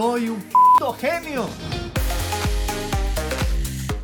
Soy un genio.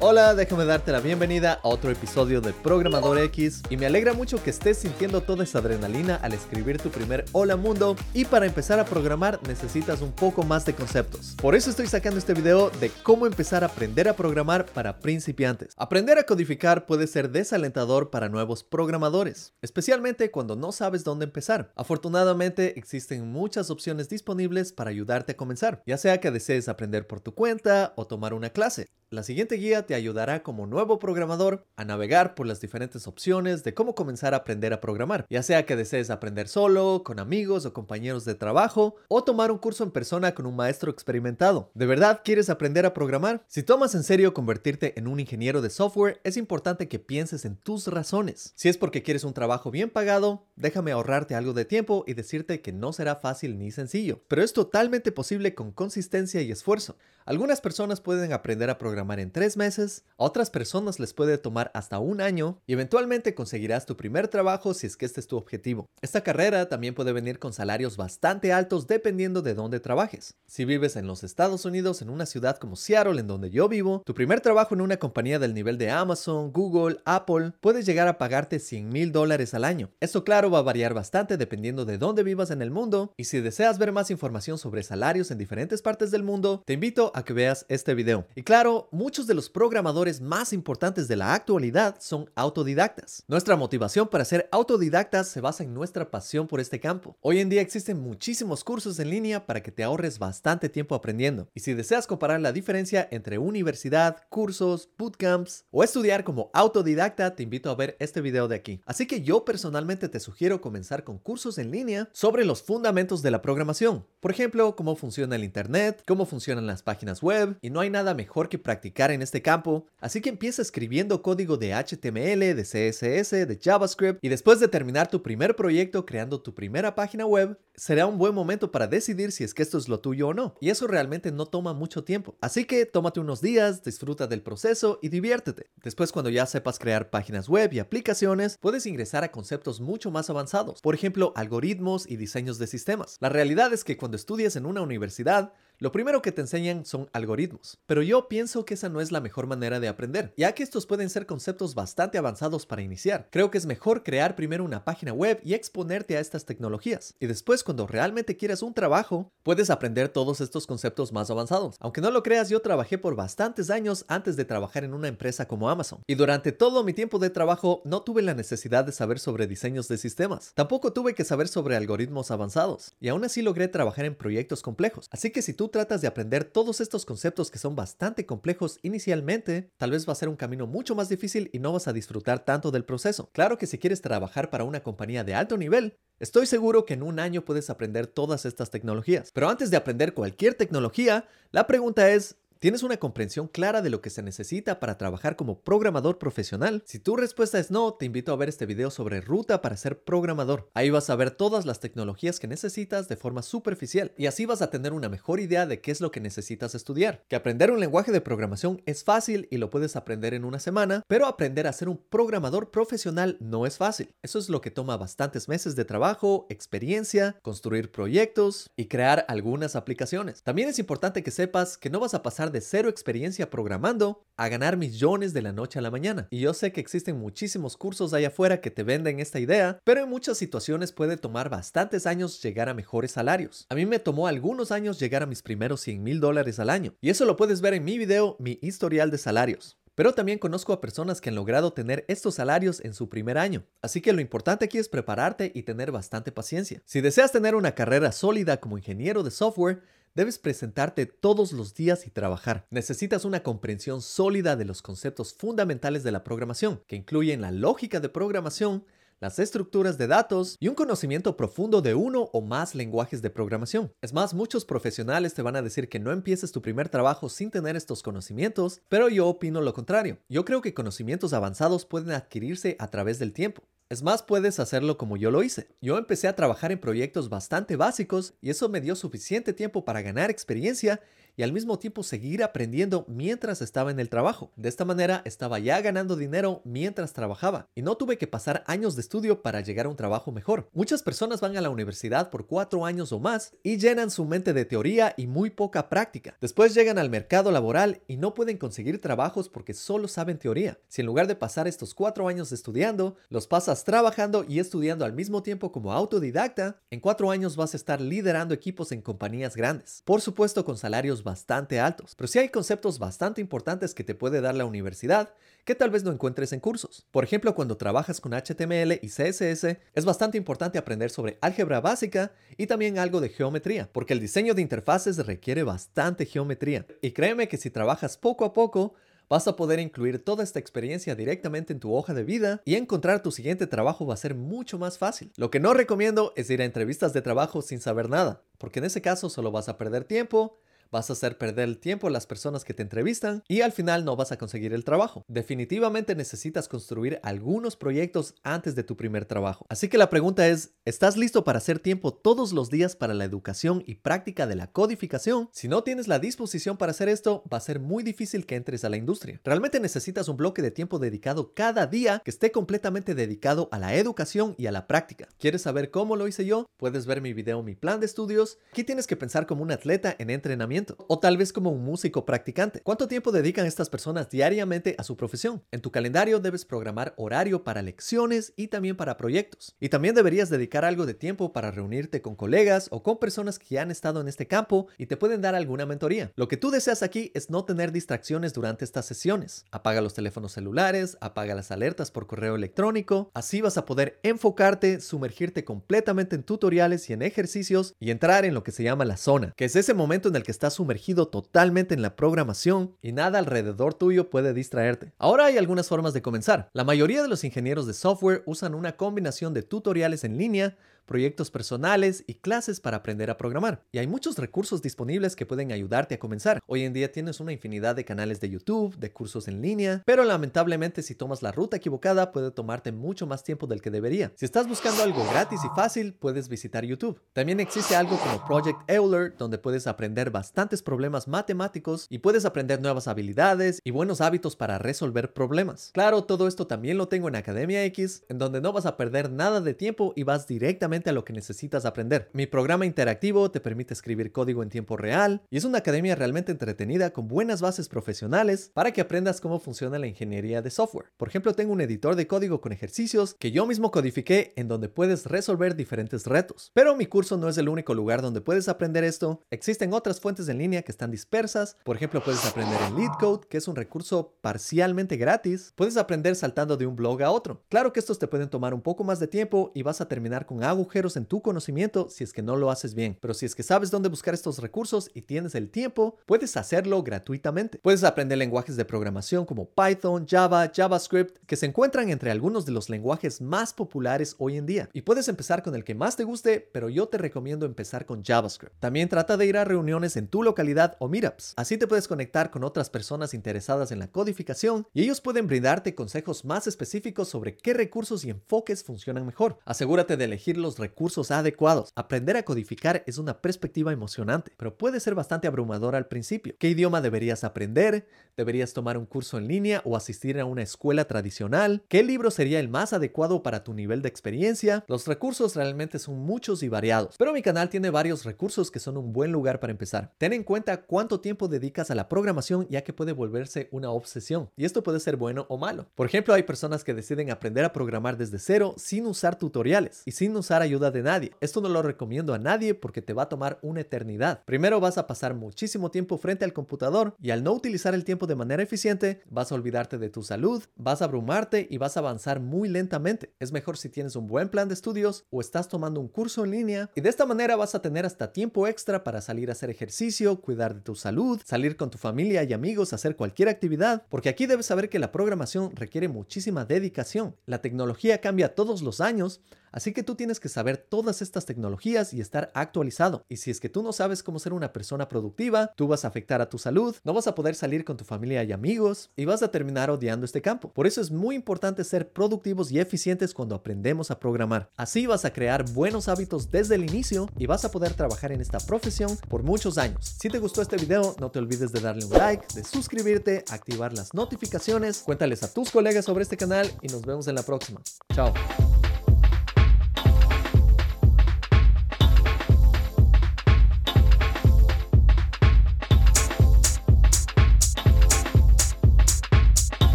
Hola, déjame darte la bienvenida a otro episodio de Programador X y me alegra mucho que estés sintiendo toda esa adrenalina al escribir tu primer Hola Mundo y para empezar a programar necesitas un poco más de conceptos. Por eso estoy sacando este video de cómo empezar a aprender a programar para principiantes. Aprender a codificar puede ser desalentador para nuevos programadores, especialmente cuando no sabes dónde empezar. Afortunadamente existen muchas opciones disponibles para ayudarte a comenzar, ya sea que desees aprender por tu cuenta o tomar una clase. La siguiente guía te ayudará como nuevo programador a navegar por las diferentes opciones de cómo comenzar a aprender a programar, ya sea que desees aprender solo, con amigos o compañeros de trabajo, o tomar un curso en persona con un maestro experimentado. ¿De verdad quieres aprender a programar? Si tomas en serio convertirte en un ingeniero de software, es importante que pienses en tus razones. Si es porque quieres un trabajo bien pagado, déjame ahorrarte algo de tiempo y decirte que no será fácil ni sencillo, pero es totalmente posible con consistencia y esfuerzo. Algunas personas pueden aprender a programar en tres meses, a otras personas les puede tomar hasta un año y eventualmente conseguirás tu primer trabajo si es que este es tu objetivo. Esta carrera también puede venir con salarios bastante altos dependiendo de dónde trabajes. Si vives en los Estados Unidos, en una ciudad como Seattle, en donde yo vivo, tu primer trabajo en una compañía del nivel de Amazon, Google, Apple, puede llegar a pagarte 100 mil dólares al año. Esto claro va a variar bastante dependiendo de dónde vivas en el mundo y si deseas ver más información sobre salarios en diferentes partes del mundo, te invito a que veas este video. Y claro, muchos de los programadores más importantes de la actualidad son autodidactas. Nuestra motivación para ser autodidactas se basa en nuestra pasión por este campo. Hoy en día existen muchísimos cursos en línea para que te ahorres bastante tiempo aprendiendo. Y si deseas comparar la diferencia entre universidad, cursos, bootcamps o estudiar como autodidacta, te invito a ver este video de aquí. Así que yo personalmente te sugiero comenzar con cursos en línea sobre los fundamentos de la programación. Por ejemplo, cómo funciona el Internet, cómo funcionan las páginas web y no hay nada mejor que practicar en este campo, así que empieza escribiendo código de HTML, de CSS, de JavaScript y después de terminar tu primer proyecto creando tu primera página web, será un buen momento para decidir si es que esto es lo tuyo o no. Y eso realmente no toma mucho tiempo. Así que tómate unos días, disfruta del proceso y diviértete. Después cuando ya sepas crear páginas web y aplicaciones, puedes ingresar a conceptos mucho más avanzados, por ejemplo, algoritmos y diseños de sistemas. La realidad es que cuando estudias en una universidad, lo primero que te enseñan son algoritmos, pero yo pienso que esa no es la mejor manera de aprender, ya que estos pueden ser conceptos bastante avanzados para iniciar. Creo que es mejor crear primero una página web y exponerte a estas tecnologías, y después cuando realmente quieras un trabajo, puedes aprender todos estos conceptos más avanzados. Aunque no lo creas, yo trabajé por bastantes años antes de trabajar en una empresa como Amazon, y durante todo mi tiempo de trabajo no tuve la necesidad de saber sobre diseños de sistemas, tampoco tuve que saber sobre algoritmos avanzados, y aún así logré trabajar en proyectos complejos. Así que si tú tratas de aprender todos estos conceptos que son bastante complejos inicialmente, tal vez va a ser un camino mucho más difícil y no vas a disfrutar tanto del proceso. Claro que si quieres trabajar para una compañía de alto nivel, Estoy seguro que en un año puedes aprender todas estas tecnologías. Pero antes de aprender cualquier tecnología, la pregunta es, ¿Tienes una comprensión clara de lo que se necesita para trabajar como programador profesional? Si tu respuesta es no, te invito a ver este video sobre ruta para ser programador. Ahí vas a ver todas las tecnologías que necesitas de forma superficial y así vas a tener una mejor idea de qué es lo que necesitas estudiar. Que aprender un lenguaje de programación es fácil y lo puedes aprender en una semana, pero aprender a ser un programador profesional no es fácil. Eso es lo que toma bastantes meses de trabajo, experiencia, construir proyectos y crear algunas aplicaciones. También es importante que sepas que no vas a pasar de cero experiencia programando a ganar millones de la noche a la mañana. Y yo sé que existen muchísimos cursos allá afuera que te venden esta idea, pero en muchas situaciones puede tomar bastantes años llegar a mejores salarios. A mí me tomó algunos años llegar a mis primeros 100 mil dólares al año. Y eso lo puedes ver en mi video, mi historial de salarios. Pero también conozco a personas que han logrado tener estos salarios en su primer año. Así que lo importante aquí es prepararte y tener bastante paciencia. Si deseas tener una carrera sólida como ingeniero de software, Debes presentarte todos los días y trabajar. Necesitas una comprensión sólida de los conceptos fundamentales de la programación, que incluyen la lógica de programación, las estructuras de datos y un conocimiento profundo de uno o más lenguajes de programación. Es más, muchos profesionales te van a decir que no empieces tu primer trabajo sin tener estos conocimientos, pero yo opino lo contrario. Yo creo que conocimientos avanzados pueden adquirirse a través del tiempo. Es más, puedes hacerlo como yo lo hice. Yo empecé a trabajar en proyectos bastante básicos y eso me dio suficiente tiempo para ganar experiencia y al mismo tiempo seguir aprendiendo mientras estaba en el trabajo. De esta manera estaba ya ganando dinero mientras trabajaba y no tuve que pasar años de estudio para llegar a un trabajo mejor. Muchas personas van a la universidad por cuatro años o más y llenan su mente de teoría y muy poca práctica. Después llegan al mercado laboral y no pueden conseguir trabajos porque solo saben teoría. Si en lugar de pasar estos cuatro años estudiando, los pasas trabajando y estudiando al mismo tiempo como autodidacta, en cuatro años vas a estar liderando equipos en compañías grandes. Por supuesto con salarios bastante altos, pero si hay conceptos bastante importantes que te puede dar la universidad que tal vez no encuentres en cursos. Por ejemplo, cuando trabajas con HTML y CSS, es bastante importante aprender sobre álgebra básica y también algo de geometría, porque el diseño de interfaces requiere bastante geometría. Y créeme que si trabajas poco a poco, vas a poder incluir toda esta experiencia directamente en tu hoja de vida y encontrar tu siguiente trabajo va a ser mucho más fácil. Lo que no recomiendo es ir a entrevistas de trabajo sin saber nada, porque en ese caso solo vas a perder tiempo vas a hacer perder el tiempo a las personas que te entrevistan y al final no vas a conseguir el trabajo. Definitivamente necesitas construir algunos proyectos antes de tu primer trabajo. Así que la pregunta es, ¿estás listo para hacer tiempo todos los días para la educación y práctica de la codificación? Si no tienes la disposición para hacer esto, va a ser muy difícil que entres a la industria. Realmente necesitas un bloque de tiempo dedicado cada día que esté completamente dedicado a la educación y a la práctica. ¿Quieres saber cómo lo hice yo? Puedes ver mi video Mi plan de estudios. Aquí tienes que pensar como un atleta en entrenamiento o tal vez como un músico practicante. ¿Cuánto tiempo dedican estas personas diariamente a su profesión? En tu calendario debes programar horario para lecciones y también para proyectos. Y también deberías dedicar algo de tiempo para reunirte con colegas o con personas que ya han estado en este campo y te pueden dar alguna mentoría. Lo que tú deseas aquí es no tener distracciones durante estas sesiones. Apaga los teléfonos celulares, apaga las alertas por correo electrónico. Así vas a poder enfocarte, sumergirte completamente en tutoriales y en ejercicios y entrar en lo que se llama la zona, que es ese momento en el que estás sumergido totalmente en la programación y nada alrededor tuyo puede distraerte. Ahora hay algunas formas de comenzar. La mayoría de los ingenieros de software usan una combinación de tutoriales en línea, proyectos personales y clases para aprender a programar. Y hay muchos recursos disponibles que pueden ayudarte a comenzar. Hoy en día tienes una infinidad de canales de YouTube, de cursos en línea, pero lamentablemente si tomas la ruta equivocada puede tomarte mucho más tiempo del que debería. Si estás buscando algo gratis y fácil, puedes visitar YouTube. También existe algo como Project Euler, donde puedes aprender bastantes problemas matemáticos y puedes aprender nuevas habilidades y buenos hábitos para resolver problemas. Claro, todo esto también lo tengo en Academia X, en donde no vas a perder nada de tiempo y vas directamente a lo que necesitas aprender. Mi programa interactivo te permite escribir código en tiempo real y es una academia realmente entretenida con buenas bases profesionales para que aprendas cómo funciona la ingeniería de software. Por ejemplo, tengo un editor de código con ejercicios que yo mismo codifiqué en donde puedes resolver diferentes retos. Pero mi curso no es el único lugar donde puedes aprender esto. Existen otras fuentes en línea que están dispersas. Por ejemplo, puedes aprender en LeetCode, que es un recurso parcialmente gratis. Puedes aprender saltando de un blog a otro. Claro que estos te pueden tomar un poco más de tiempo y vas a terminar con algo en tu conocimiento si es que no lo haces bien. Pero si es que sabes dónde buscar estos recursos y tienes el tiempo, puedes hacerlo gratuitamente. Puedes aprender lenguajes de programación como Python, Java, JavaScript, que se encuentran entre algunos de los lenguajes más populares hoy en día. Y puedes empezar con el que más te guste, pero yo te recomiendo empezar con JavaScript. También trata de ir a reuniones en tu localidad o meetups. Así te puedes conectar con otras personas interesadas en la codificación y ellos pueden brindarte consejos más específicos sobre qué recursos y enfoques funcionan mejor. Asegúrate de elegir los recursos adecuados. Aprender a codificar es una perspectiva emocionante, pero puede ser bastante abrumadora al principio. ¿Qué idioma deberías aprender? ¿Deberías tomar un curso en línea o asistir a una escuela tradicional? ¿Qué libro sería el más adecuado para tu nivel de experiencia? Los recursos realmente son muchos y variados, pero mi canal tiene varios recursos que son un buen lugar para empezar. Ten en cuenta cuánto tiempo dedicas a la programación ya que puede volverse una obsesión y esto puede ser bueno o malo. Por ejemplo, hay personas que deciden aprender a programar desde cero sin usar tutoriales y sin usar ayuda de nadie. Esto no lo recomiendo a nadie porque te va a tomar una eternidad. Primero vas a pasar muchísimo tiempo frente al computador y al no utilizar el tiempo de manera eficiente, vas a olvidarte de tu salud, vas a abrumarte y vas a avanzar muy lentamente. Es mejor si tienes un buen plan de estudios o estás tomando un curso en línea y de esta manera vas a tener hasta tiempo extra para salir a hacer ejercicio, cuidar de tu salud, salir con tu familia y amigos hacer cualquier actividad, porque aquí debes saber que la programación requiere muchísima dedicación. La tecnología cambia todos los años, Así que tú tienes que saber todas estas tecnologías y estar actualizado. Y si es que tú no sabes cómo ser una persona productiva, tú vas a afectar a tu salud, no vas a poder salir con tu familia y amigos y vas a terminar odiando este campo. Por eso es muy importante ser productivos y eficientes cuando aprendemos a programar. Así vas a crear buenos hábitos desde el inicio y vas a poder trabajar en esta profesión por muchos años. Si te gustó este video, no te olvides de darle un like, de suscribirte, activar las notificaciones, cuéntales a tus colegas sobre este canal y nos vemos en la próxima. Chao.